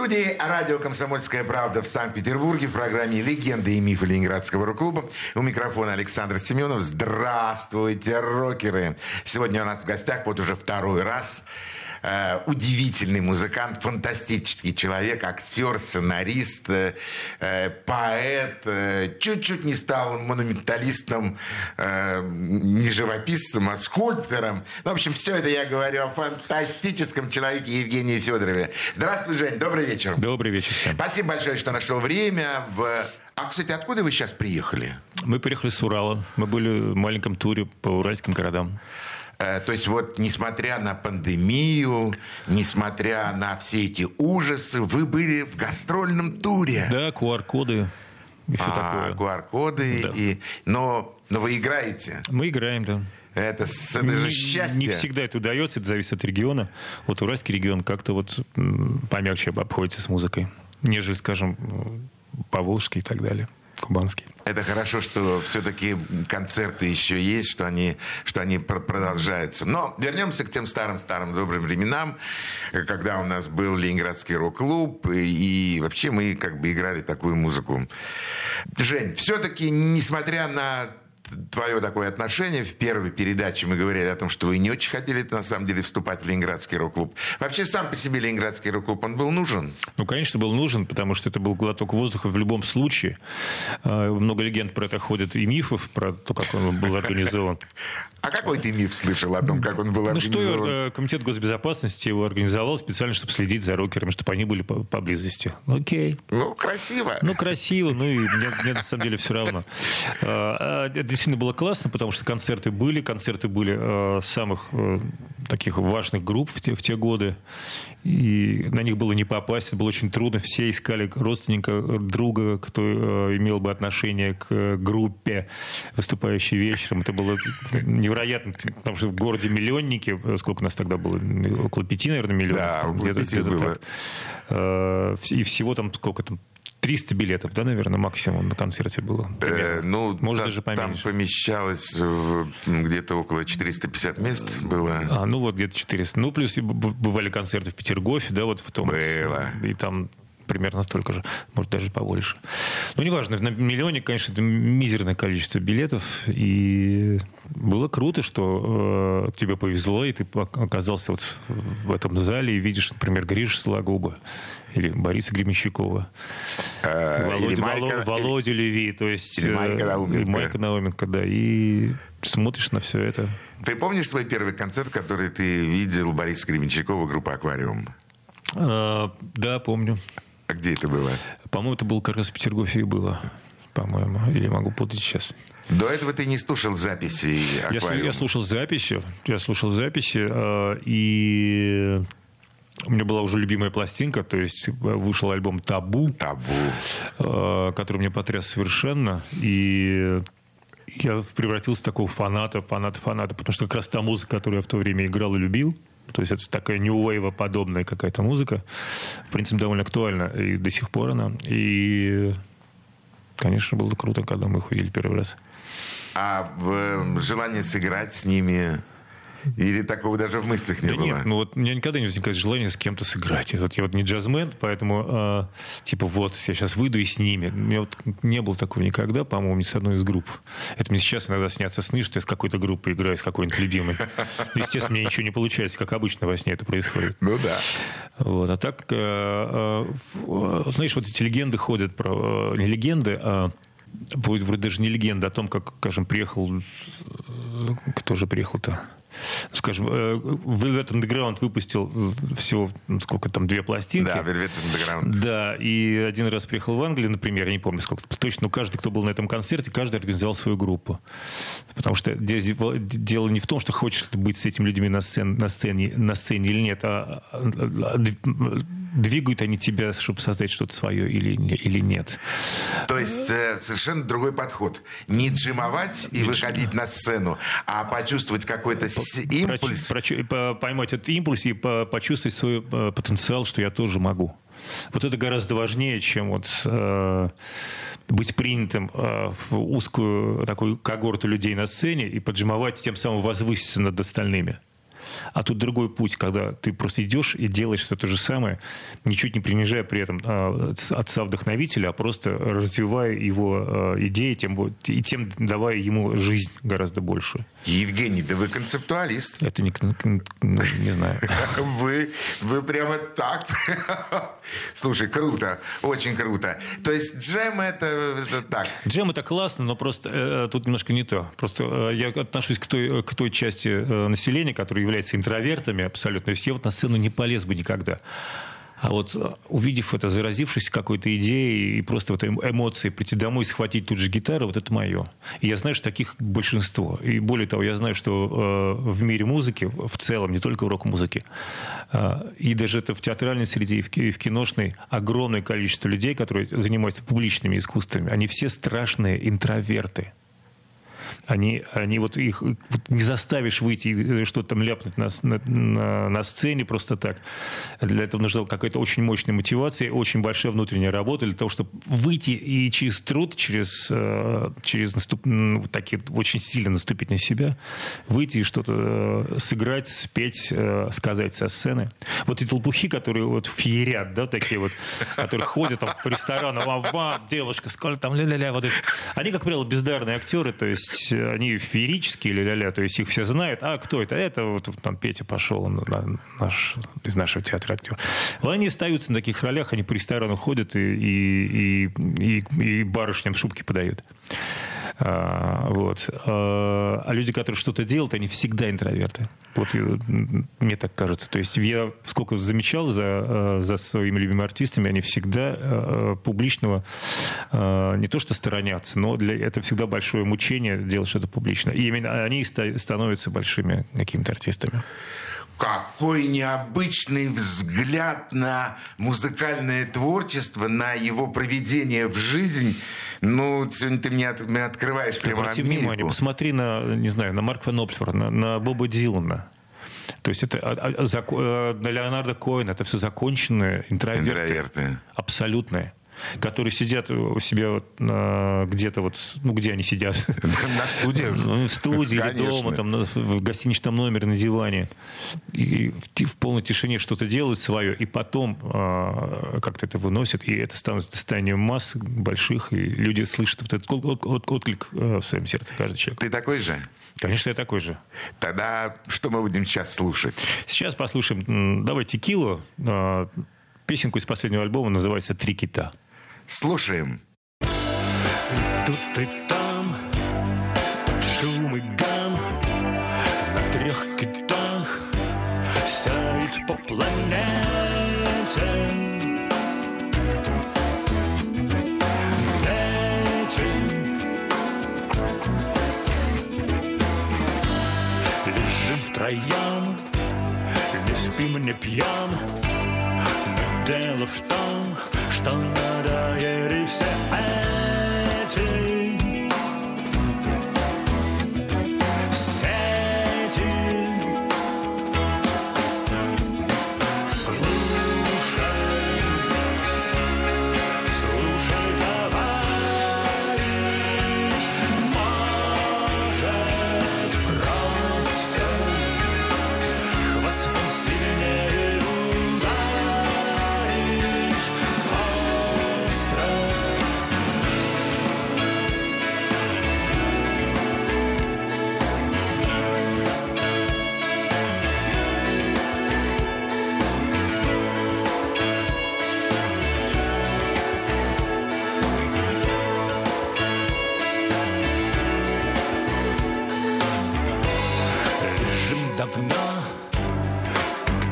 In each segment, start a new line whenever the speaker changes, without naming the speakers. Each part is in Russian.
Студии радио «Комсомольская правда» в Санкт-Петербурге в программе «Легенды и мифы Ленинградского рок-клуба». У микрофона Александр Семенов. Здравствуйте, рокеры! Сегодня у нас в гостях вот уже второй раз э, удивительный музыкант, фантастический человек, актер, сценарист, э, э, поэт. э, чуть-чуть не стал монументалистом, э, не живописцем, а скульптором. Ну, в общем, все это я говорю о фантастическом человеке Евгении Федорове. Здравствуй, Жень, добрый вечер.
Добрый вечер всем.
Спасибо большое, что нашел время. В... А, кстати, откуда вы сейчас приехали?
Мы приехали с Урала. Мы были в маленьком туре по уральским городам.
Э, То есть вот, несмотря на пандемию, несмотря на все эти ужасы, вы были в гастрольном туре.
Да, QR-коды и все
а,
такое.
QR-коды.
Да.
И... Но, но вы играете.
Мы играем, да.
Это, это же
не,
счастье.
не всегда это удается, это зависит от региона. Вот уральский регион как-то вот помягче обходится с музыкой, нежели, скажем, Поволжский и так далее, Кубанский.
Это хорошо, что все-таки концерты еще есть, что они, что они пр- продолжаются. Но вернемся к тем старым-старым добрым временам, э, когда у нас был Ленинградский рок-клуб, и, и вообще мы как бы играли такую музыку. Жень, все-таки, несмотря на твое такое отношение, в первой передаче мы говорили о том, что вы не очень хотели на самом деле вступать в Ленинградский рок-клуб. Вообще сам по себе Ленинградский рок-клуб, он был нужен?
Ну, конечно, был нужен, потому что это был глоток воздуха в любом случае. А, Много легенд про это ходят и мифов, про то, как он был организован.
А какой ты миф слышал о том, как он был
Ну что,
организован?
э, комитет госбезопасности его организовал специально, чтобы следить за рокерами, чтобы они были по- поблизости. Ну, Окей.
Ну, красиво.
Ну, красиво, ну и мне, мне на самом деле все равно. А, а, Это действительно было классно, потому что концерты были, концерты были э, самых э, таких важных групп в те, в те годы, и на них было не попасть, это было очень трудно, все искали родственника, друга, кто э, имел бы отношение к э, группе, выступающей вечером. Это было невероятно, потому что в городе миллионники, э, сколько нас тогда было, около пяти, наверное, миллионов.
Да,
где-то,
пяти
где-то
было.
так. И всего там сколько там 300 билетов, да, наверное, максимум на концерте было.
Э, ну,
Может,
та-
даже
там
поменьше.
помещалось в- где-то около 450 мест было.
А, ну вот где-то 400. Ну, плюс бывали концерты в Петергофе, да, вот в том.
Было.
И там примерно столько же, может, даже побольше. Ну, неважно, на миллионе, конечно, это мизерное количество билетов. И было круто, что э, тебе повезло, и ты оказался вот в этом зале и видишь, например, Гришу Сологуба или Бориса Гремещукова.
Э,
Володя,
или Майка-
Воло- Володя Леви, то есть...
или
э,
Майка Науменко.
и Майка Науменко, да. И смотришь на все это.
Ты помнишь свой первый концерт, который ты видел Бориса Гременщикова, группа «Аквариум»?
А, да, помню.
А где это было?
По-моему, это было как раз в Петергофе и было. По-моему. Или могу путать сейчас.
До этого ты не слушал записи
Я,
«Аквариум»?
я слушал записи. Я слушал записи. а, и у меня была уже любимая пластинка. То есть вышел альбом «Табу»,
Табу.
а, который меня потряс совершенно. И я превратился в такого фаната, фаната, фаната. Потому что как раз та музыка, которую я в то время играл и любил, то есть это такая new wave подобная какая-то музыка, в принципе, довольно актуальна и до сих пор она. И, конечно, было круто, когда мы их увидели первый раз.
А в, желание сыграть с ними Или такого даже в мыслях не
да
было?
нет, ну вот у меня никогда не возникает желания с кем-то сыграть. И Вот я вот не джазмен, поэтому э, типа вот я сейчас выйду и с ними. У меня вот не было такого никогда, по-моему, ни с одной из групп. Это мне сейчас иногда снятся сны, что я с какой-то группой играю, с какой-нибудь любимой. Естественно, мне ничего не получается, как обычно во сне это происходит.
Ну да.
Вот. А так, э, э, в- знаешь, вот эти легенды ходят про... э, Не легенды, а будет вроде даже не легенда о том, как, скажем, приехал... э, Кто же приехал-то? Скажем, э, Velvet Underground выпустил всего, ну, сколько там, две пластинки.
Да, Velvet Underground.
Да, и один раз приехал в Англию, например, я не помню сколько точно, но каждый, кто был на этом концерте, каждый организовал свою группу. Потому что де- дело не в том, что хочешь быть с этими людьми на сцене, на сцене, на сцене или нет, а, а, а, двигают они тебя, чтобы создать что-то свое или, или нет.
То есть э, совершенно другой подход. Не джимовать и выходить на сцену, а почувствовать какой-то импульс.
Проч, проч, поймать этот импульс и почувствовать свой э, потенциал, что я тоже могу. Вот это гораздо важнее, чем вот э, быть принятым э, в узкую такую когорту людей на сцене и поджимовать, тем самым возвыситься над остальными. А тут другой путь, когда ты просто идешь и делаешь все то же самое, ничуть не принижая при этом а, отца-вдохновителя, а просто развивая его а, идеи, тем, и тем давая ему жизнь гораздо больше.
Евгений, да вы концептуалист.
Это не, ну, не знаю.
Вы, вы прямо так. Слушай, круто, очень круто. То есть джем это, это так.
Джем это классно, но просто э, тут немножко не то. Просто э, я отношусь к той, к той части э, населения, которая является интровертами абсолютно. Я вот на сцену не полез бы никогда. А вот э, увидев это, заразившись какой-то идеей и просто вот эмоции, прийти домой и схватить тут же гитару, вот это мое. И я знаю, что таких большинство. И более того, я знаю, что э, в мире музыки, в целом, не только в рок-музыке, э, и даже это в театральной среде, и в, и в киношной, огромное количество людей, которые занимаются публичными искусствами, они все страшные интроверты они, они вот их вот не заставишь выйти что-то там ляпнуть на, на, на сцене просто так. Для этого нужна какая-то очень мощная мотивация, очень большая внутренняя работа для того, чтобы выйти и через труд, через, э, через наступ, вот такие, очень сильно наступить на себя, выйти и что-то э, сыграть, спеть, э, сказать со сцены. Вот эти толпухи, которые вот феерят, да, такие вот, которые ходят там по ресторану, вам, вам, девушка, сколько там, ля-ля-ля, вот это. Они, как правило, бездарные актеры, то есть они феерические или ля-ля, то есть их все знают. А кто это? Это вот там Петя пошел, он, наш, из нашего театра актер. Вот они остаются на таких ролях, они по ресторану ходят и, и, и, и, и барышням шубки подают. А, вот. А, а люди, которые что-то делают, они всегда интроверты. Вот мне так кажется. То есть я сколько замечал за, а, за своими любимыми артистами, они всегда публичного не то что сторонятся, но для это всегда большое мучение делать что-то публично. И именно они становятся большими какими-то артистами
какой необычный взгляд на музыкальное творчество, на его проведение в жизнь. Ну, сегодня ты мне, от, мне открываешь ты прямо Обрати Америку. внимание,
посмотри на, не знаю, на Марка Фан на, на Боба Дилана. То есть это а, а, а, на Леонардо Коэна это все законченные интроверты. Интроверты. Абсолютные которые сидят у себя вот, где-то вот, ну где они сидят?
На студии?
Ну, в студии или дома, там, в гостиничном номере на диване. И в, полной тишине что-то делают свое, и потом э, как-то это выносят, и это становится достоянием масс больших, и люди слышат вот этот от, от, отклик э, в своем сердце, каждый человек.
Ты такой же?
Конечно, я такой же.
Тогда что мы будем сейчас слушать?
Сейчас послушаем, давай «Текилу», э, песенку из последнего альбома, называется «Три кита».
Слушаем.
И тут и там под шум и гам на трех китах стоит по планете. Втроем, не спим, не пьем, но дело в том, что надоели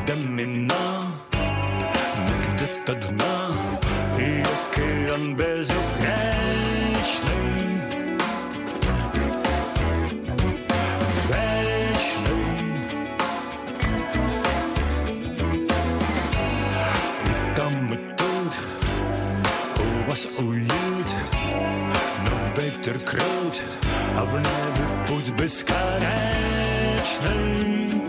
домино Мы где-то дно И океан безупречный Вечный И там, и тут У вас уют Но ветер
крут А в небе путь
бесконечный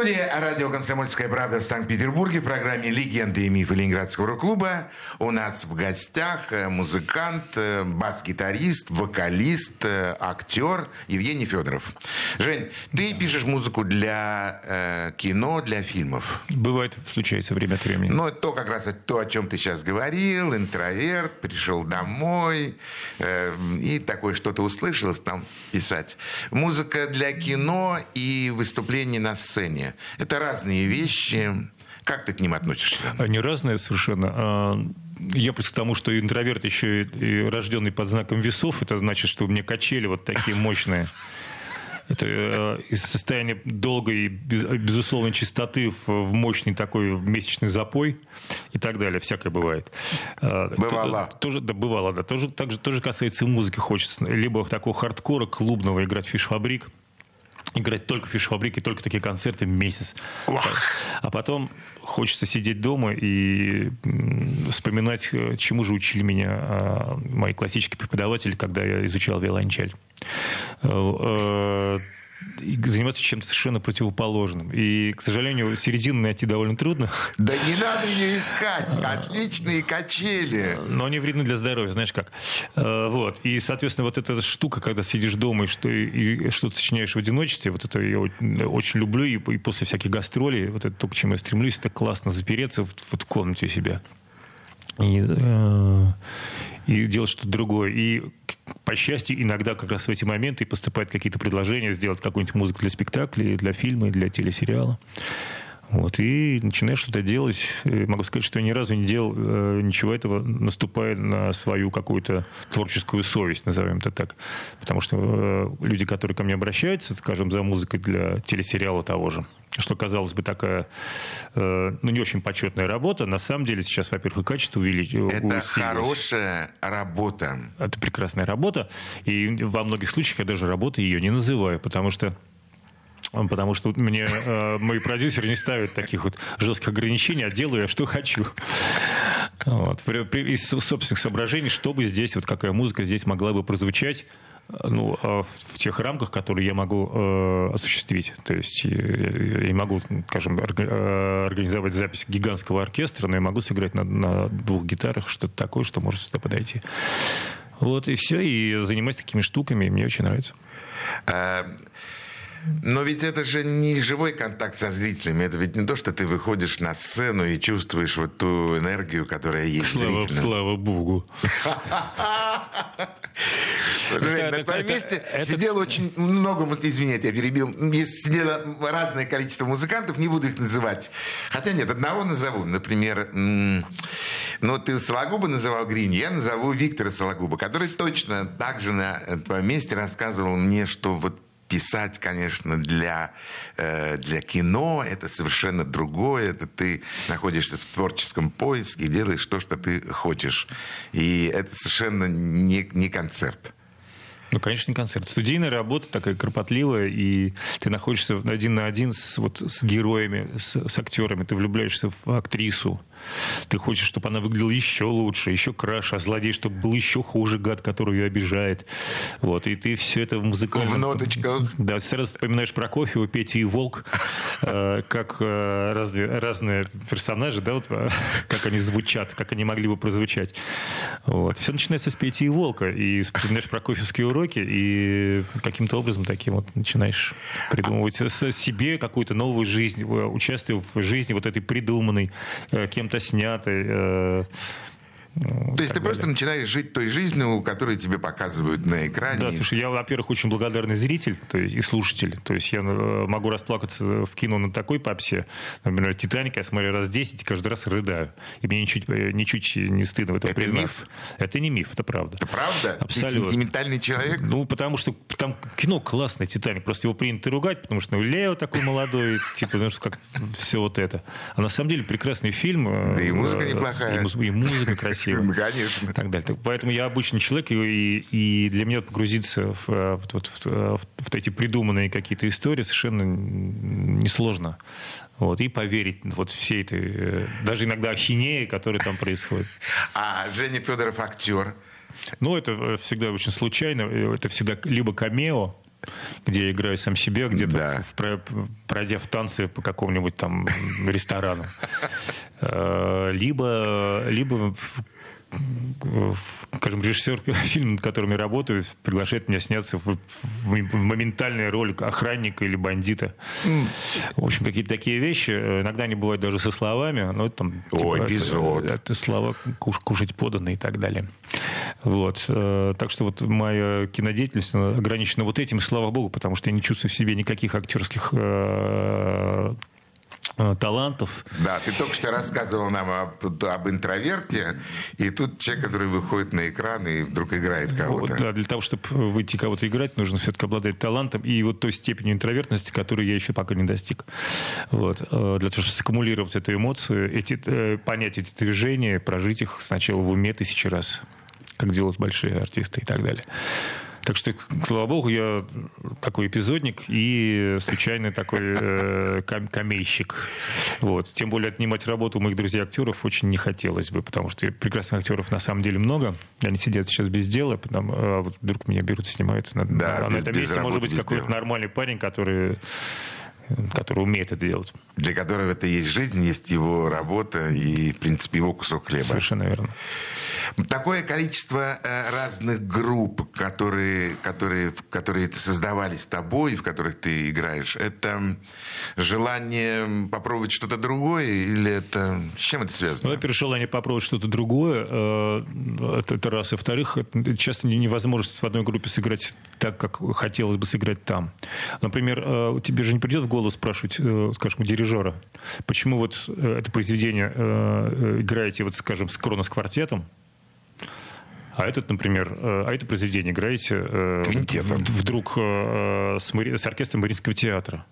Студия «Радио Комсомольская правда» в Санкт-Петербурге в программе «Легенды и мифы Ленинградского рок-клуба». У нас в гостях э, музыкант, э, бас-гитарист, вокалист, э, актер Евгений Федоров. Жень, ты пишешь музыку для э, кино, для фильмов.
Бывает, случается время от времени.
Ну, это то как раз то, о чем ты сейчас говорил. Интроверт, пришел домой э, и такое что-то услышал, стал писать. Музыка для кино и выступление на сцене. Это разные вещи. Как ты к ним относишься?
Они разные совершенно. А, Я плюс к тому, что интроверт еще и- рожденный под знаком весов, это значит, что у меня качели вот такие мощные. Это э, из состояния долгой, без- безусловной чистоты в, мощный такой месячный запой и так далее. Всякое бывает. А,
Бывало.
то- Тоже, да, бывало, да. Тоже, также, тоже касается и музыки. Хочется либо такого хардкора клубного играть в фиш-фабрик, играть только в фиш-фабрике, только такие концерты в месяц. А потом хочется сидеть дома и вспоминать, э, чему же учили меня а, мои классические преподаватели, когда я изучал виолончель. И заниматься чем-то совершенно противоположным. И, к сожалению, середину найти довольно трудно.
Да не надо ее искать. Отличные качели.
Но они вредны для здоровья, знаешь как. Э, Вот. И, соответственно, вот эта штука, когда сидишь дома и, что, и что-то сочиняешь в одиночестве, вот это я очень люблю. И, и после всяких гастролей, вот это то, к чему я стремлюсь, это классно запереться вот, вот в комнате у себя. И, э, и делать что-то другое. И, по счастью, иногда как раз в эти моменты поступают какие-то предложения сделать какую-нибудь музыку для спектаклей, для фильма, для телесериала. Вот, и начинаешь что-то делать. И могу сказать, что я ни разу не делал э, ничего этого, наступая на свою какую-то творческую совесть, назовем это так. Потому что э, люди, которые ко мне обращаются, скажем, за музыкой для телесериала того же, что, казалось бы, такая, э, ну, не очень почетная работа, на самом деле сейчас, во-первых, и качество увелич...
Это
усилилось.
хорошая работа.
Это прекрасная работа. И во многих случаях я даже работы ее не называю, потому что Потому что мне э, мои продюсеры не ставят таких вот жестких ограничений, а делаю я что хочу. Вот. Из собственных соображений, чтобы здесь, вот какая музыка здесь могла бы прозвучать, ну, э, в тех рамках, которые я могу э, осуществить. То есть э, я не могу, скажем, э, организовать запись гигантского оркестра, но я могу сыграть на, на двух гитарах что-то такое, что может сюда подойти. Вот и все, и занимаюсь такими штуками, мне очень нравится.
Но ведь это же не живой контакт со зрителями. Это ведь не то, что ты выходишь на сцену и чувствуешь вот ту энергию, которая есть
Слава,
зрителе.
слава богу.
Жень, на твоем месте сидело очень много, извините, я перебил, сидело разное количество музыкантов, не буду их называть. Хотя нет, одного назову. Например, ну ты Сологуба называл Грини, я назову Виктора Сологуба, который точно так же на твоем месте рассказывал мне, что вот писать, конечно, для, э, для кино это совершенно другое. Это ты находишься в творческом поиске, делаешь то, что ты хочешь. И это совершенно не, не концерт.
Ну, конечно, не концерт. Студийная работа такая кропотливая, и ты находишься один на один с, вот, с героями, с, с актерами, ты влюбляешься в актрису. Ты хочешь, чтобы она выглядела еще лучше, еще краше, а злодей, чтобы был еще хуже гад, который ее обижает. Вот, и ты все это в музыкальном...
В ноточках.
Да, сразу вспоминаешь Прокофьева, Петя и Волк, э, как э, разные, персонажи, да, вот, э, как они звучат, как они могли бы прозвучать. Вот. Все начинается с Пети и Волка, и вспоминаешь прокофьевские уроки, и каким-то образом таким вот начинаешь придумывать себе какую-то новую жизнь, участвуя в жизни вот этой придуманной, э, кем-то снятой.
То есть ты
так
просто
далее.
начинаешь жить той жизнью, которую тебе показывают на экране.
Да, слушай, я, во-первых, очень благодарный зритель то есть, и слушатель. То есть я э, могу расплакаться в кино на такой попсе. Например, «Титаник» я смотрю раз 10 и каждый раз рыдаю. И мне ничуть, э, ничуть не стыдно в этом
Это
признаться.
миф?
Это не миф, это правда.
Это правда?
Абсолютно.
Ты сентиментальный человек?
Ну, потому что там кино классное, «Титаник». Просто его принято ругать, потому что ну, Лео такой молодой, типа, потому что как все вот это. А на самом деле прекрасный фильм. э,
Да и музыка неплохая.
И музыка красивая.
Ну, конечно.
Так далее. Поэтому я обычный человек, и, и для меня погрузиться в, э, в, вот в- в- в эти придуманные какие-то истории совершенно несложно. Вот, и поверить вот всей этой, э, даже иногда ахинеи, которая там происходит.
А Женя Федоров актер.
Но это э, всегда очень случайно. Э, Это всегда либо камео, где я играю сам себя, где-то
Да.
в- про- пройдя в танцы по какому-нибудь там ресторану. Э, Либо, либо скажем, режиссер фильма, над которым я работаю, приглашает меня сняться в, в- в моментальную роль охранника или бандита. В общем, какие-то такие вещи. Иногда они бывают даже со словами. Но это там,
Ой,
это-
эпизод.
это слова куш- кушать поданы и так далее. Вот. Э, Так что вот моя кинодеятельность ограничена вот этим, слава богу, потому что я не чувствую в себе никаких актерских э, талантов.
Да, ты только что рассказывал нам об, об интроверте, и тут человек, который выходит на экран и вдруг играет
Вот,
кого-то.
да, для того, чтобы выйти кого-то играть, нужно все-таки обладать талантом и вот той степенью интровертности, которую я еще пока не достиг. Вот. Э, Для того, чтобы саккумулировать эту эмоцию, эти, э, понять эти движения, прожить их сначала в уме тысячи раз, как делают большие артисты и так далее. Так что, слава богу, я такой эпизодник и случайный такой э, ком- комейщик. Вот. Тем более отнимать работу у моих друзей-актеров очень не хотелось бы, потому что прекрасных актеров на самом деле много. Они сидят сейчас без дела, потому, а вот вдруг меня берут, снимают. На,
Да,
а на
без-
этом
без
месте
работы,
может быть какой-то нормальный парень, который, который умеет это делать.
Для которого это есть жизнь, есть его работа и, в принципе, его кусок хлеба.
Совершенно верно.
Такое количество э, разных групп, которые, которые, которые создавались тобой, в которых ты играешь, это желание попробовать что-то другое или это... С чем это
Ну,
связано?
во-первых, желание попробовать что-то другое. э, Это, это раз. И во-вторых, часто не- невозможность в одной группе сыграть так, как хотелось бы сыграть там. Например, э, тебе же не придет в голову спрашивать, скажем, дирижера, почему вот это произведение играете, вот, скажем, с Кронос квартетом, а этот, например, э, а это произведение играете э, вдруг э, с, с оркестром Мариинского театра.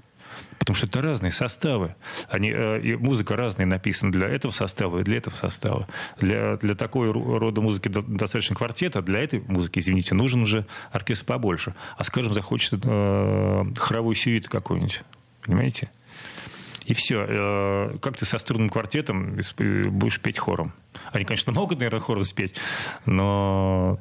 Потому что это разные составы. Они, э, музыка разная написана для этого состава и для этого состава. Для, для такой рода музыки до- достаточно квартета, для этой музыки, извините, нужен уже оркестр побольше. А, скажем, захочется э, хоровую сюиту какую-нибудь. Понимаете? И все. Как ты со струнным квартетом исп- будешь петь хором? Они, конечно, могут, наверное, хором спеть, но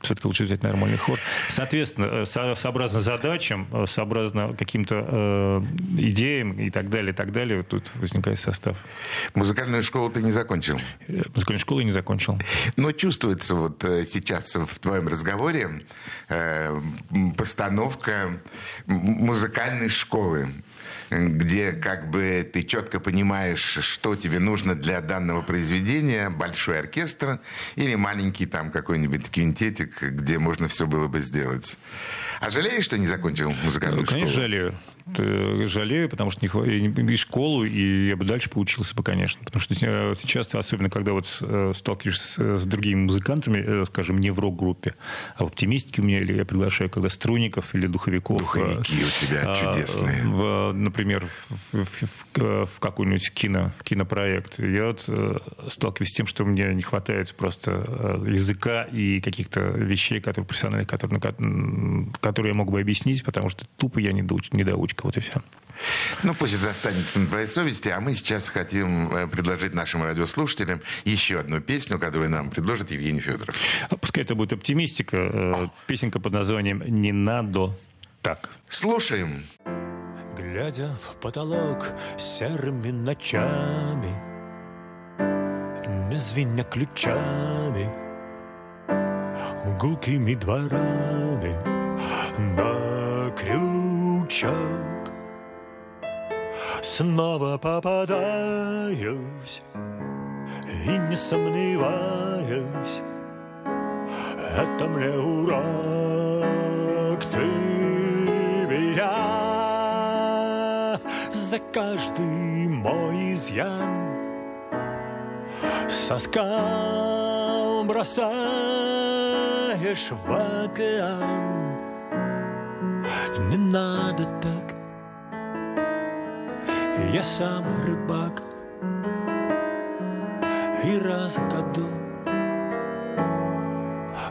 все-таки лучше взять нормальный хор. Соответственно, э, со- сообразно задачам, э, сообразно каким-то э, идеям и так далее, и так далее, вот тут возникает состав.
Музыкальную школу ты не закончил.
Э, Музыкальную школу я не закончил.
Но чувствуется вот э, сейчас в твоем разговоре э, постановка музыкальной школы. Где как бы ты четко понимаешь, что тебе нужно для данного произведения, большой оркестр или маленький там какой-нибудь квинтетик, где можно все было бы сделать. А жалеешь, что не закончил музыкальную
Ну, конечно,
школу?
жалею. Э, Жалею, потому что не и не- школу, и я бы дальше поучился бы, конечно. Потому что э, сейчас, особенно когда вот э, сталкиваешься с, с другими музыкантами, э, скажем, не в рок-группе, а в оптимистике у меня, или я приглашаю когда струнников или духовиков.
Духовики
э,
у тебя
а,
чудесные.
в, например, в, в- в- в какой-нибудь кино, кинопроект. Я вот э, сталкиваюсь с тем, что мне не хватает просто э, языка и каких-то вещей, которые профессиональных, которые, которые я мог бы объяснить, потому что тупо я недоуч, недоучка, вот и все.
Ну, пусть это останется на твоей совести, а мы сейчас хотим э, предложить нашим радиослушателям еще одну песню, которую нам предложит Евгений Федоров.
А Пускай это будет оптимистика. э, Песенка под названием «Не надо так».
Слушаем.
Глядя в потолок серыми ночами, Не звеня ключами, Гулкими дворами На крючок Снова попадаюсь И не сомневаюсь. Это мне урок. Ты меня За каждый мой изъян Со скал бросаешь в океан Не надо так. Я сам рыбак. И раз в году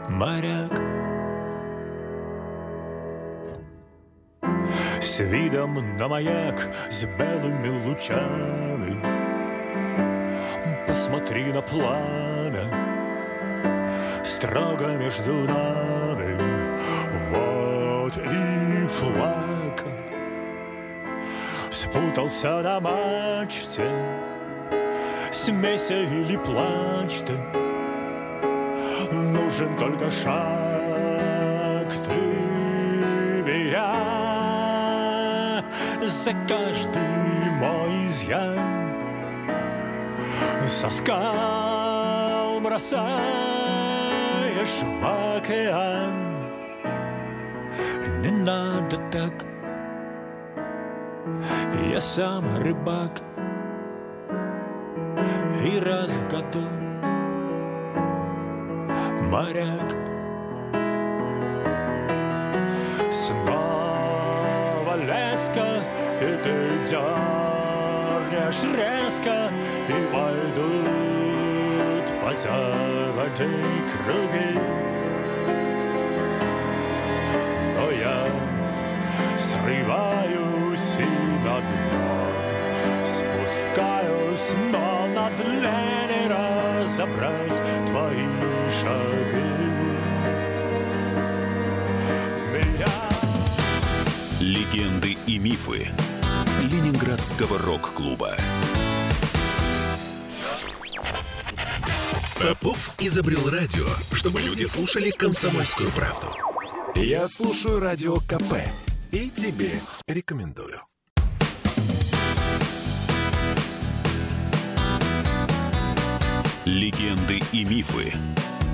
моряк. С видом на маяк с белыми лучами. Посмотри на пламя. Строго между нами. Вот и флаг. Спутался на мачте Смейся или плачь ты Нужен только шаг Ты меня За каждый мой изъян Со скал бросаешь в океан надо так. Я сам рыбак. И раз в году моряк. Снова леска И ты дернешь резко И пойдут по заводе круги и на дно Спускаюсь, но на дне не разобрать твои шаги Меня
Легенды и мифы Ленинградского рок-клуба.
Попов изобрел радио, чтобы люди слушали комсомольскую правду. Я слушаю радио КП и тебе рекомендую.
Легенды и мифы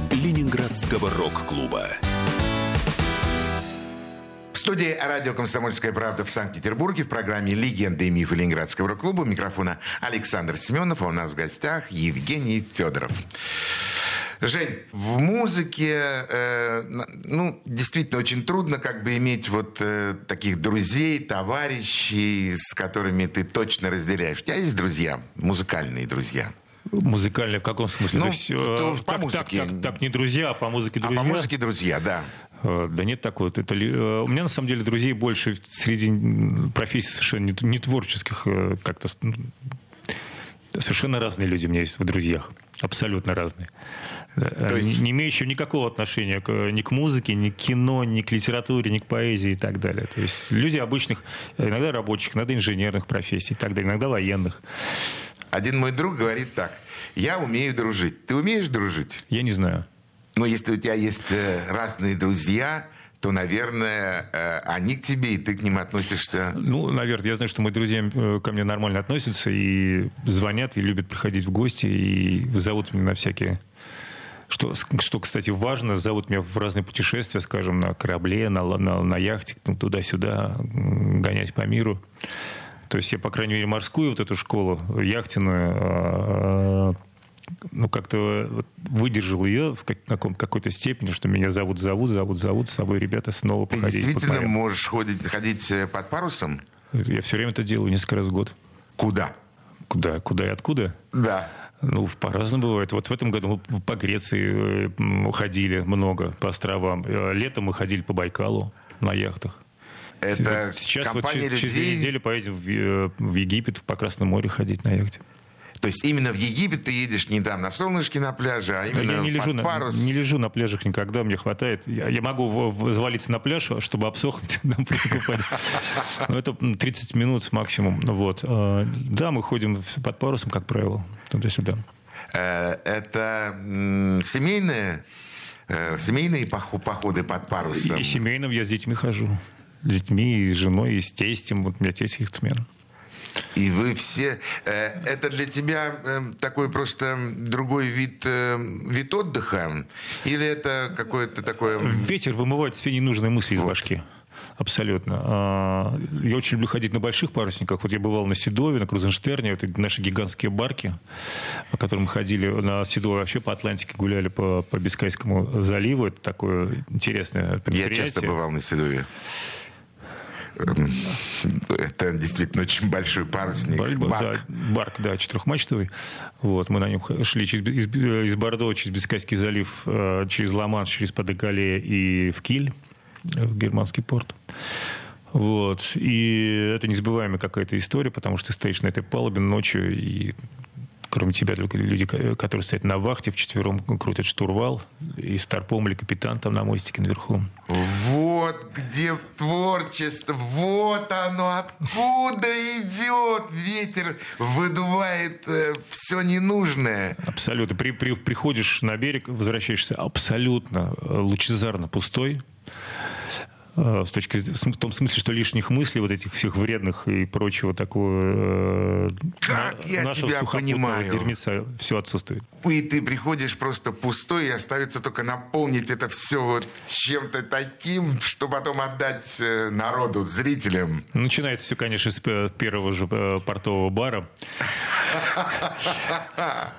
Ленинградского рок-клуба.
В студии радио «Комсомольская правда» в Санкт-Петербурге в программе «Легенды и мифы Ленинградского рок-клуба» микрофона Александр Семенов, а у нас в гостях Евгений Федоров. Жень, в музыке, э, ну, действительно очень трудно как бы иметь вот э, таких друзей, товарищей, с которыми ты точно разделяешь. У тебя есть друзья, музыкальные друзья?
Музыкальные в каком смысле?
Ну,
То есть,
в-
э,
то по
так, так,
музыке.
так, так, не друзья, а по музыке
А
друзья.
по музыке друзья, да.
Э, Да нет такого. Это, э, у меня на самом деле друзей больше среди профессий совершенно не, не творческих. Как-то совершенно разные люди у меня есть в друзьях. Абсолютно разные.
То есть-
Не, имеющие никакого отношения к, ни к музыке, ни к кино, ни к литературе, ни к поэзии и так далее. То есть люди обычных, иногда рабочих, иногда инженерных профессий и так далее, иногда военных.
Один мой друг говорит так. Я умею дружить. Ты умеешь дружить?
Я не знаю.
Ну, если у тебя есть э, разные друзья, то, наверное, э, они к тебе, и ты к ним относишься...
Ну, наверное, я знаю, что мои друзья э, ко мне нормально относятся и звонят, и любят приходить в гости, и зовут меня на всякие что, что, кстати, важно, зовут меня в разные путешествия, скажем, на корабле, на, на, на яхте, ну, туда-сюда, гонять по миру. То есть я, по крайней мере, морскую вот эту школу, яхтенную, а, ну, как-то выдержал ее в каком, какой-то степени, что меня зовут, зовут, зовут, зовут, с собой ребята снова
Ты
походить.
действительно можешь ходить, ходить э, под парусом?
Я все время это делаю, несколько раз в год.
Куда?
Куда? Куда и откуда?
Да.
Ну, по-разному бывает. Вот в этом году мы по Греции э, ходили много, по островам. Э, летом мы ходили по Байкалу на яхтах.
Это
Сейчас вот
компания
через, через
людей...
две недели поедем в, э, в Египет, по Красному морю ходить на яхте.
То есть именно в Египет ты едешь не там на солнышке на пляже, а именно
я не лежу, на,
парус.
не лежу на пляжах никогда, мне хватает. Я, я могу в- в- завалиться на пляж, чтобы обсохнуть. Но это м, 30 минут максимум. Вот. А, Да, мы ходим под парусом, как правило, туда-сюда.
Э, Это семейные, э, семейные походы под парусом.
И семейным я с детьми хожу. Детьми, и с женой, и с тестем. Вот у меня тесть яхтсмен.
И вы все... э, Это для тебя э, такой просто другой вид, э, вид отдыха? Или это какое-то такое...
Ветер вымывает все ненужные мысли из
Вот.
башки. Абсолютно. А, Я очень люблю ходить на больших парусниках. Вот я бывал на Седове, на Крузенштерне. Это наши гигантские барки, по которым мы ходили на Седове. Вообще по Атлантике гуляли по, по Бискайскому заливу. Это такое интересное
Я
предприятие.
часто бывал на Седове. Эм, Это действительно очень большой парусник.
Бар-
Бак.
Да, барк, да, четырехмачтовый. Вот, мы на нем шли через, из, из Бордо через Бискайский залив, э, через Ла-Манш, через Падегале и в Киль, э, в германский порт. Вот. И это незабываемая какая-то история, потому что ты стоишь на этой палубе ночью, и кроме тебя люди, ко- которые стоят на вахте, вчетвером крутят штурвал, и старпом или капитан там на мостике наверху.
Вот где творчество, вот оно откуда идет. Ветер выдувает все ненужное.
Абсолютно. При, при- приходишь на берег, возвращаешься абсолютно э, лучезарно пустой. Э, С точки, в том смысле, что лишних мыслей, вот этих всех вредных и прочего такого э,
Как я
нашего
тебя понимаю.
дерьмеца все отсутствует.
И ты приходишь просто пустой, и остается только наполнить это все вот чем-то таким, что потом отдать э, народу, зрителям.
Начинается все, конечно, с первого же портового бара.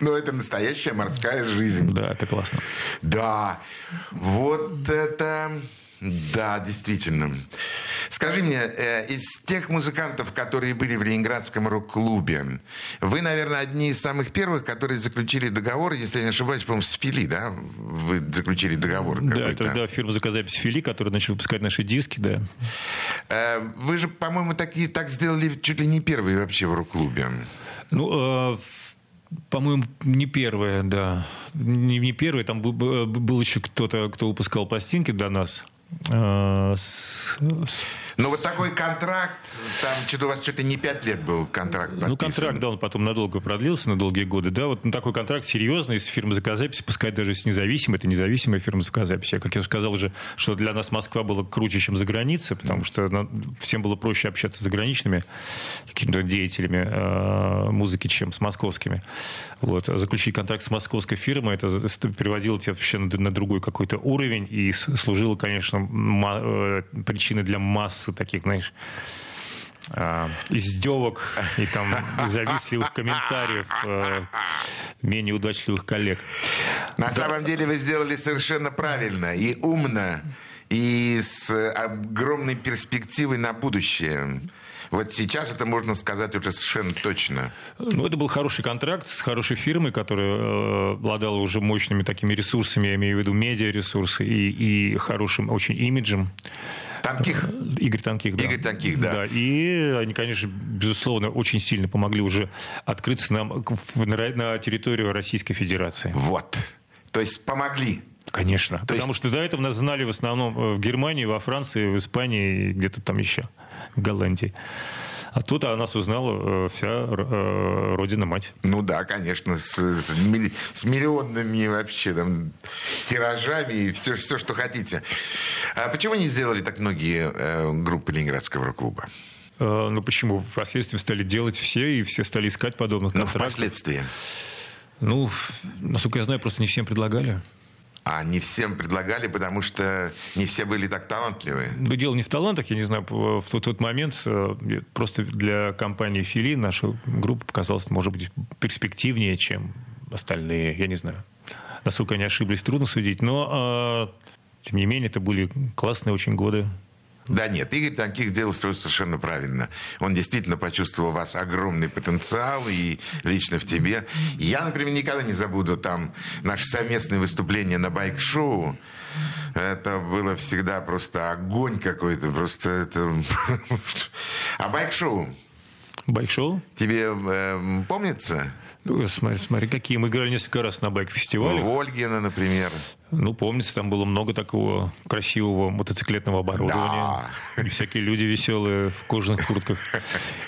Но это настоящая морская жизнь.
Да, это классно.
Да, вот это... Да, действительно. Скажи мне, э, из тех музыкантов, которые были в Ленинградском рок-клубе, вы, наверное, одни из самых первых, которые заключили договор, если я не ошибаюсь, по-моему, с Фили, да? Вы заключили договор
Да, это да, фирма звукозаписи Фили, которая начала выпускать наши диски, да.
Э, Вы же, по-моему, такие, так сделали чуть ли не первые вообще в рок-клубе.
Ну, э, по-моему, не первая, да. Не, не первая. Там был, был- был еще кто-то, кто выпускал пластинки для нас. Э, с- с-
Но вот такой контракт, там что-то у вас что-то не пять лет был контракт
Ну,
подписан.
контракт, да, он потом надолго продлился, на долгие годы, да. Вот ну, такой контракт серьезный с фирмой звукозаписи, пускай даже с независимой, это независимая фирма звукозаписи. А Как я сказал уже, что для нас Москва была круче, чем за границей, потому что ну, всем было проще общаться с заграничными какими-то деятелями э, музыки, чем с московскими. Вот. Заключить контракт с московской фирмой, это переводило тебя вообще на, на другой какой-то уровень и служило, конечно, э, причиной для массы таких, знаешь, а, издевок и там завистливых комментариев э, менее удачливых коллег.
На самом деле вы сделали совершенно правильно и умно, и с огромной перспективой на будущее. Вот сейчас это можно сказать уже совершенно точно.
Ну, это был хороший контракт с хорошей фирмой, которая э, обладала уже мощными такими ресурсами, я имею в виду медиаресурсы и, и хорошим очень имиджем.
Танких.
Игорь Танких, да.
Игорь Танких, да.
И они, конечно, безусловно, очень сильно помогли уже открыться нам на, территорию Российской Федерации.
Вот. То есть помогли.
Конечно.
То
потому
есть-
что до этого нас знали в основном э, в Германии, во Франции, в Испании где-то там еще, в Голландии. А тут о нас узнала э, вся э, родина-мать.
Ну да, конечно, с, с, милли- с миллионными вообще там тиражами и все, все что хотите. А почему не сделали так многие э, группы Ленинградского рок-клуба?
Э, Ну почему? Впоследствии стали делать все, и все стали искать подобных
Ну, впоследствии.
Ну, насколько я знаю, просто не всем предлагали.
А не всем предлагали, потому что не все были так талантливые.
Но дело не в талантах, я не знаю, в тот, тот момент э, просто для компании Фили наша группа показалась, может быть, перспективнее, чем остальные, я не знаю. Насколько они ошиблись, трудно судить, но э, тем не менее это были классные очень годы.
Да нет, Игорь Танких сделал все совершенно правильно. Он действительно почувствовал у вас огромный потенциал, и лично в тебе. Я, например, никогда не забуду там наше совместное выступление на байк-шоу. Это было всегда просто огонь какой-то, просто это... А байк-шоу
Байк-шоу?
тебе э, помнится?
Ну, смотри, смотри, какие. Мы играли несколько раз на байк-фестивале.
Вольгина, например.
Ну, помнится, там было много такого красивого мотоциклетного оборудования. И всякие люди веселые в кожаных куртках.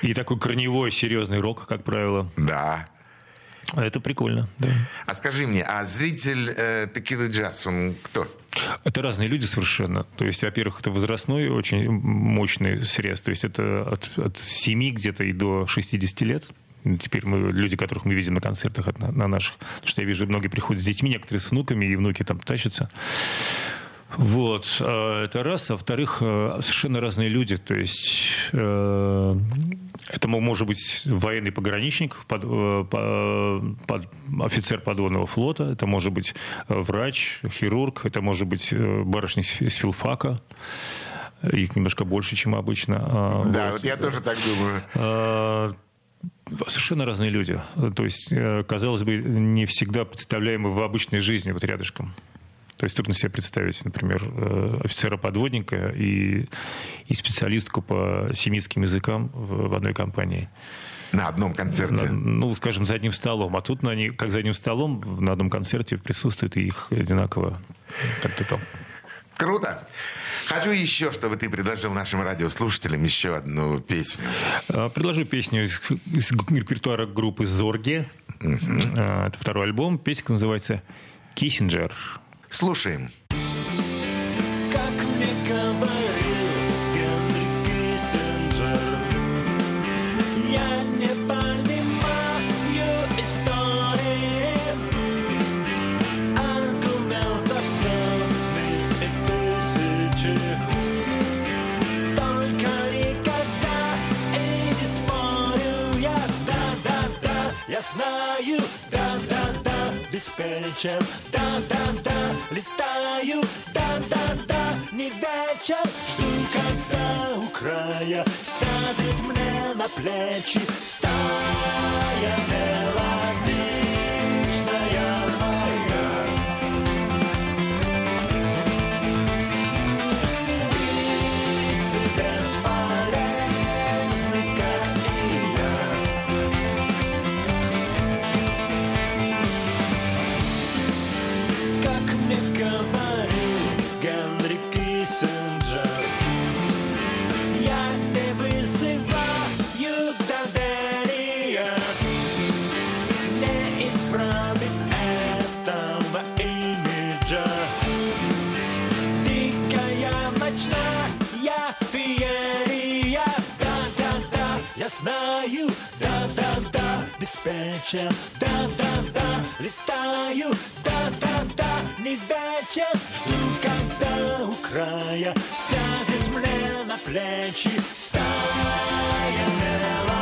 И такой корневой серьезный рок, как правило.
Да.
Это прикольно, да.
А скажи мне, а зритель э, Текилы Джаз, он кто?
Это разные люди совершенно. То есть, во-первых, это возрастной очень мощный срез. То есть это от, от 7 где-то и до 60 лет. Теперь мы, люди, которых мы видим на концертах на, на наших. Потому что я вижу, многие приходят с детьми, некоторые с внуками, и внуки там тащатся. Вот, э, это раз. А во-вторых, э, совершенно разные люди. То есть э, это мо- может быть военный пограничник, под- э, по- под- офицер подводного флота, это может быть врач, хирург, это может быть барышня с с филфака. Их немножко больше, чем обычно. А,
Да,
вот.
вот я тоже так думаю.
Совершенно разные люди. То есть, э, казалось бы, не всегда представляемы в обычной жизни вот рядышком. То есть трудно себе представить, например, э, офицера-подводника и, и специалистку по семитским языкам в, в одной компании.
На одном концерте.
На- ну, скажем, за одним столом. А тут они, как за одним столом, на одном концерте присутствует и их одинаково. Как-то там.
Круто. Хочу еще, чтобы ты предложил нашим радиослушателям еще одну песню.
А, Предложу песню из, из репертуара группы «Зорге». А, Это второй альбом. Песня называется «Киссинджер».
Слушаем.
Как знаю, да-да-да, беспечен, да-да-да, летаю, да-да-да, не вечер, жду, когда у края сядет мне на плечи стая мелодичная беспечен, да-да-да, летаю, да-да-да, не вечер, жду, когда у края сядет мне на плечи стая мелодичная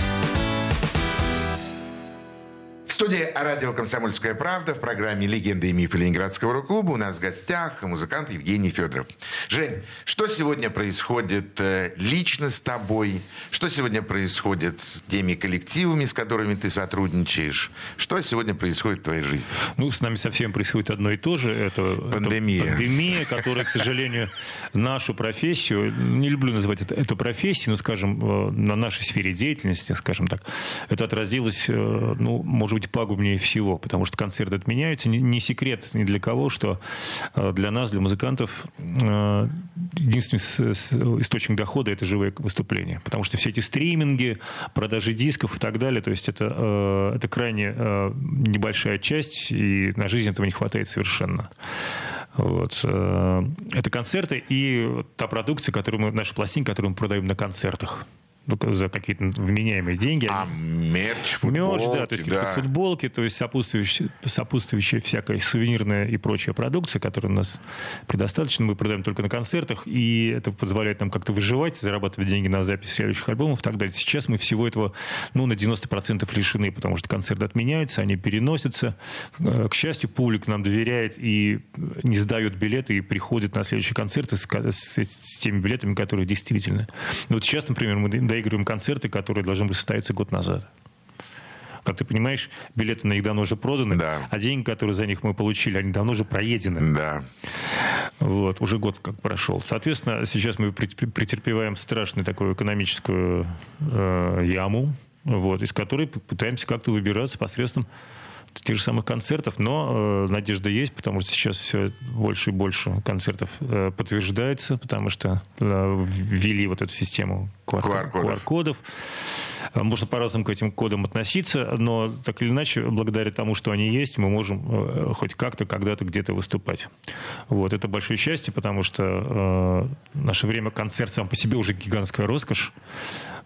Студии радио «Комсомольская правда» в программе «Легенды и мифы Ленинградского рок-клуба» у нас в гостях музыкант Евгений Федоров. Жень, что сегодня происходит э, лично с тобой? Что сегодня происходит с теми коллективами, с которыми ты сотрудничаешь? Что сегодня происходит в твоей жизни?
Ну, с нами совсем происходит одно и то же. Это
Пандемия.
Это пандемия, которая, к сожалению, нашу профессию, не люблю называть это, это профессией, но, скажем, э, на нашей сфере деятельности, скажем так, это отразилось, э, ну, может быть, пагубнее всего, потому что концерты отменяются. Не, не секрет ни для кого, что э, для нас, для музыкантов, э, единственный источник дохода – это живые выступления. Потому что все эти стриминги, продажи дисков и так далее, то есть это, э, это крайне небольшая часть, и на жизнь этого не хватает совершенно. Вот. Это концерты и та продукция, которую мы, наши пластинки, которую мы продаем на концертах. Ну, за какие-то вменяемые деньги.
А мерч, футболки,
Мерч, да, то есть какие-то футболки, то есть сопутствующие, сопутствующая всякая сувенирная и прочая продукция, которая у нас предостаточно, мы продаем только на концертах, и это позволяет нам как-то выживать, зарабатывать деньги на запись следующих альбомов и так далее. Сейчас мы всего этого, ну, на 90% лишены, потому что концерты отменяются, они переносятся. Э, К счастью, публика нам доверяет и не сдает билеты, и приходит на следующие концерты с, с- с теми билетами, которые действительно. Ну, Вот сейчас, например, мы доигрываем концерты, которые должны были состояться год назад. Как ты понимаешь, билеты на них давно уже проданы,
Да.
а деньги, которые за них мы получили, они давно уже проедены.
Да.
Вот, уже год как прошел. Соответственно, сейчас мы прет- претерпеваем страшную такую экономическую э, яму, вот, из которой пытаемся как-то выбираться посредством тех же самых концертов, но э, надежда есть, потому что сейчас все больше и больше концертов э, подтверждается, потому что э, ввели вот эту систему QR-
QR-кодов.
QR-кодов. Э, Можно по-разному к этим кодам относиться, но так или иначе, благодаря тому, что они есть, мы можем э, хоть как-то, когда-то, где-то выступать. Вот. Это большое счастье, потому что э, наше время концерт сам по себе уже гигантская роскошь.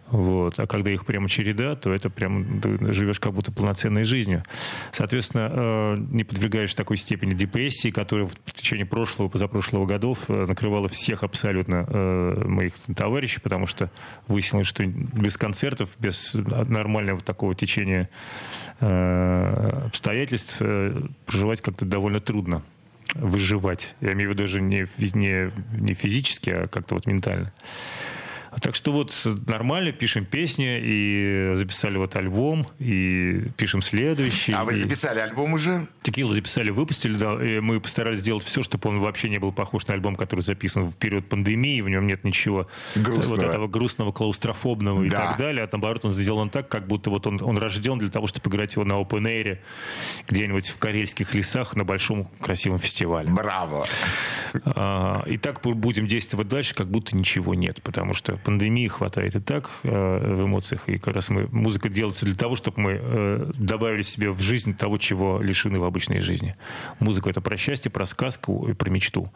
Вот. А когда их прямо череда, то это прям ты живешь как будто полноценной жизнью. Соответственно, э, не подвергаешь такой степени депрессии, которая в течение прошлого, позапрошлого годов э, накрывала всех абсолютно э, моих товарищей, потому что выяснилось, что без концертов, без нормального такого течения обстоятельств проживать как-то довольно трудно выживать. Я имею в виду даже не, не, не физически, а как-то вот ментально. Так что вот нормально, пишем песни, и записали вот альбом, и пишем следующий.
А вы
и
записали альбом уже?
Текилу записали, выпустили, да, и мы постарались сделать все, чтобы он вообще не был похож на альбом, который записан в период пандемии, в нем нет ничего
Грустного.
вот этого грустного, клаустрофобного и
Да.
так далее, а наоборот он сделан так, как будто вот он, он рожден для того, чтобы играть его на open air где-нибудь в карельских лесах на большом красивом фестивале.
Браво.
А, И так бу- будем действовать дальше, как будто ничего нет, потому что пандемии хватает и так э, в эмоциях, и как раз мы, музыка делается для того, чтобы мы э, добавили себе в жизнь того, чего лишены в обычной жизни. Музыка — это про счастье, про сказку и про мечту.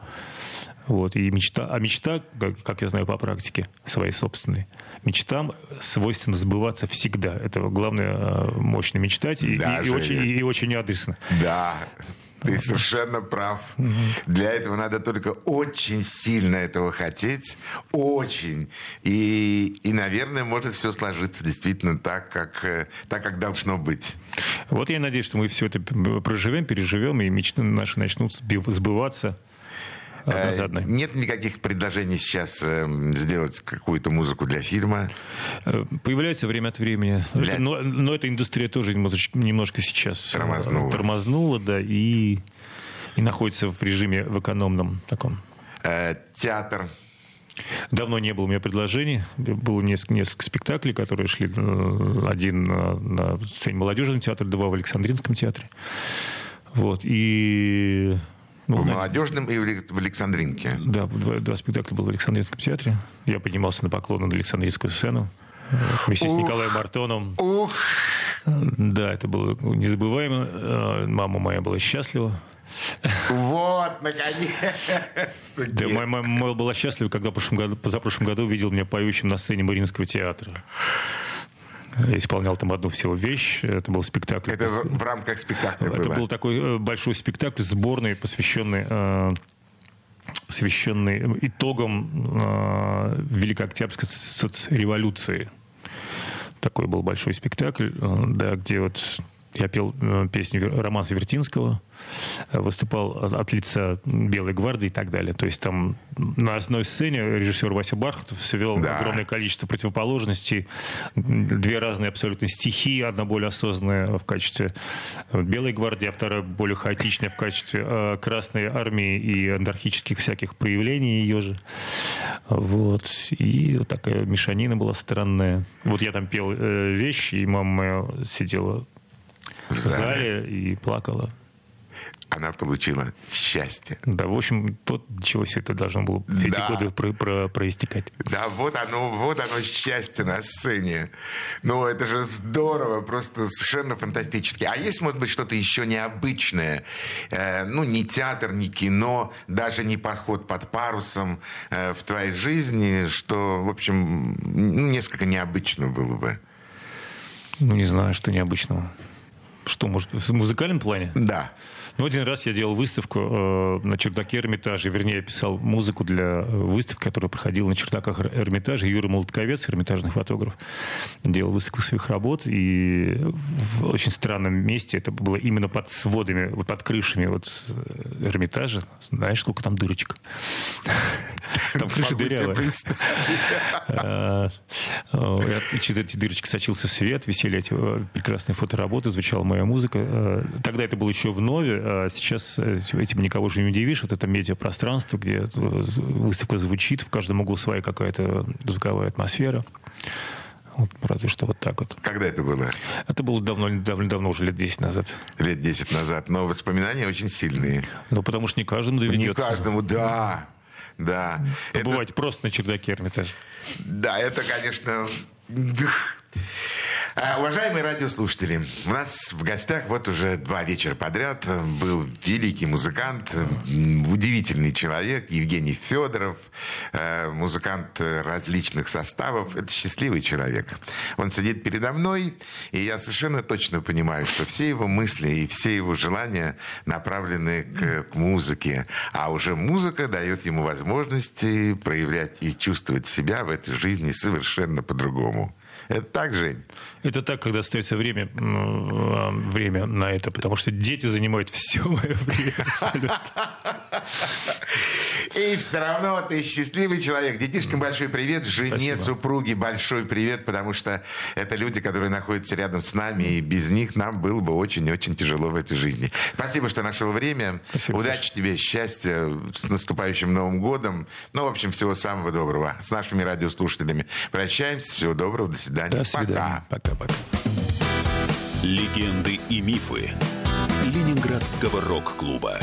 Вот. И мечта, а мечта, как, как я знаю по практике своей собственной, мечтам свойственно сбываться всегда. Это главное э, мощно мечтать и,
Да,
и- и очень, и очень адресно.
Да, ты совершенно прав. Для этого надо только очень сильно этого хотеть. Очень. И, и наверное, может все сложиться действительно так, как, э, так, как должно быть.
Вот я надеюсь, что мы все это проживем, переживем, и мечты наши начнут сби-
Э,
одной.
Нет никаких предложений сейчас э, сделать какую-то музыку для фильма.
Э, Появляется время от времени.
Для-
Но, но эта индустрия тоже немножко сейчас
Тормознула.
тормознула, да, и, и находится в режиме в экономном таком.
Э, Театр.
Давно не было у меня предложений. Было несколько, несколько спектаклей, которые шли. Один на, на сцене молодежного театра, два в Александринском театре. Вот. И... ну,
В молодежном и в Алек- в Александринке.
Да, два, два спектакля было в Александринском театре. Я поднимался на поклон на Александринскую сцену. Вместе с
Ух.
Николаем Мартоном.
Ух,
Да, это было незабываемо. Э, мама моя была счастлива.
Вот, наконец-то.
Да, моя мама была счастлива, когда в прошлом году, позапрошлом году видел меня поющим на сцене Мариинского театра. Я исполнял там одну всего вещь. Это был спектакль.
Это в, в рамках спектакля
Это
было?
был такой э, большой спектакль сборный, посвященный э, посвященный итогам э, Великой Октябрьской соцреволюции. Такой был большой спектакль, э, да, где вот я пел песню Романса Вертинского, выступал от лица Белой гвардии и так далее. То есть там на одной сцене режиссер Вася Бархатов свел
Да.
огромное количество противоположностей, две разные абсолютно стихии, одна более осознанная в качестве Белой гвардии, а вторая более хаотичная в качестве э, Красной армии и анархических всяких проявлений ее же. Вот. И вот такая мешанина была странная. Вот я там пел э, вещи, и мама моя сидела
В
в
зале.
зале и плакала.
Она получила счастье.
Да, в общем, то, чего все это должно было все
Да.
эти годы про, про- проистекать.
Да, вот оно, вот оно счастье на сцене. Ну, это же здорово, просто совершенно фантастически. А есть, может быть, что-то еще необычное? Э, ну, не театр, не кино, даже не подход под парусом э, в твоей жизни, что, в общем, ну, несколько необычно было бы.
Ну, не знаю, что необычного. Что, может, в музыкальном плане?
Да.
Ну, один раз я делал выставку э, на чердаке Эрмитажа. Вернее, я писал музыку для выставки, которая проходила на чердаках Эр- Эрмитажа. Юра Молотковец, эрмитажный фотограф, делал выставку своих работ. И в очень странном месте, это было именно под сводами, вот под крышами вот э, Эрмитажа. Знаешь, сколько там дырочек? Там крыша дырявая. э, Через эти дырочки сочился свет, висели эти э, прекрасные фотоработы, звучала моя музыка. Тогда это было еще в Нове, сейчас э, этим никого уже не удивишь. Вот это медиапространство, где выставка звучит, в каждом углу своя какая-то звуковая атмосфера. Вот, разве что вот так вот.
Когда это было?
Это было давно, давно, давно уже лет 10 назад.
Лет 10 назад. Но воспоминания очень сильные.
Ну, потому что не каждому
Не
доведется
каждому, да. Да. Это-
побывать просто на чердаке Эрмитажа.
Да, это, конечно... А, Уважаемые радиослушатели, у нас в гостях вот уже два вечера подряд был великий музыкант, удивительный человек Евгений Федоров, э, музыкант различных составов. Это счастливый человек. Он сидит передо мной, и я совершенно точно понимаю, что все его мысли и все его желания направлены к, к музыке, а уже музыка дает ему возможности проявлять и чувствовать себя в этой жизни совершенно по-другому. Это так, Жень?
Это так, когда остается время, а, время на это, потому что дети занимают все мое время.
И все равно ты счастливый человек. Детишкам большой привет, жене,
Спасибо.
супруге большой привет, потому что это люди, которые находятся рядом с нами, и без них нам было бы очень-очень тяжело в этой жизни. Спасибо, что нашел время.
Спасибо,
Удачи тебе, счастья, с наступающим Новым годом. Ну, в общем, всего самого доброго. С нашими радиослушателями прощаемся. Всего доброго, до свидания.
До свидания.
Пока.
Пока-пока.
Легенды и мифы Ленинградского рок-клуба.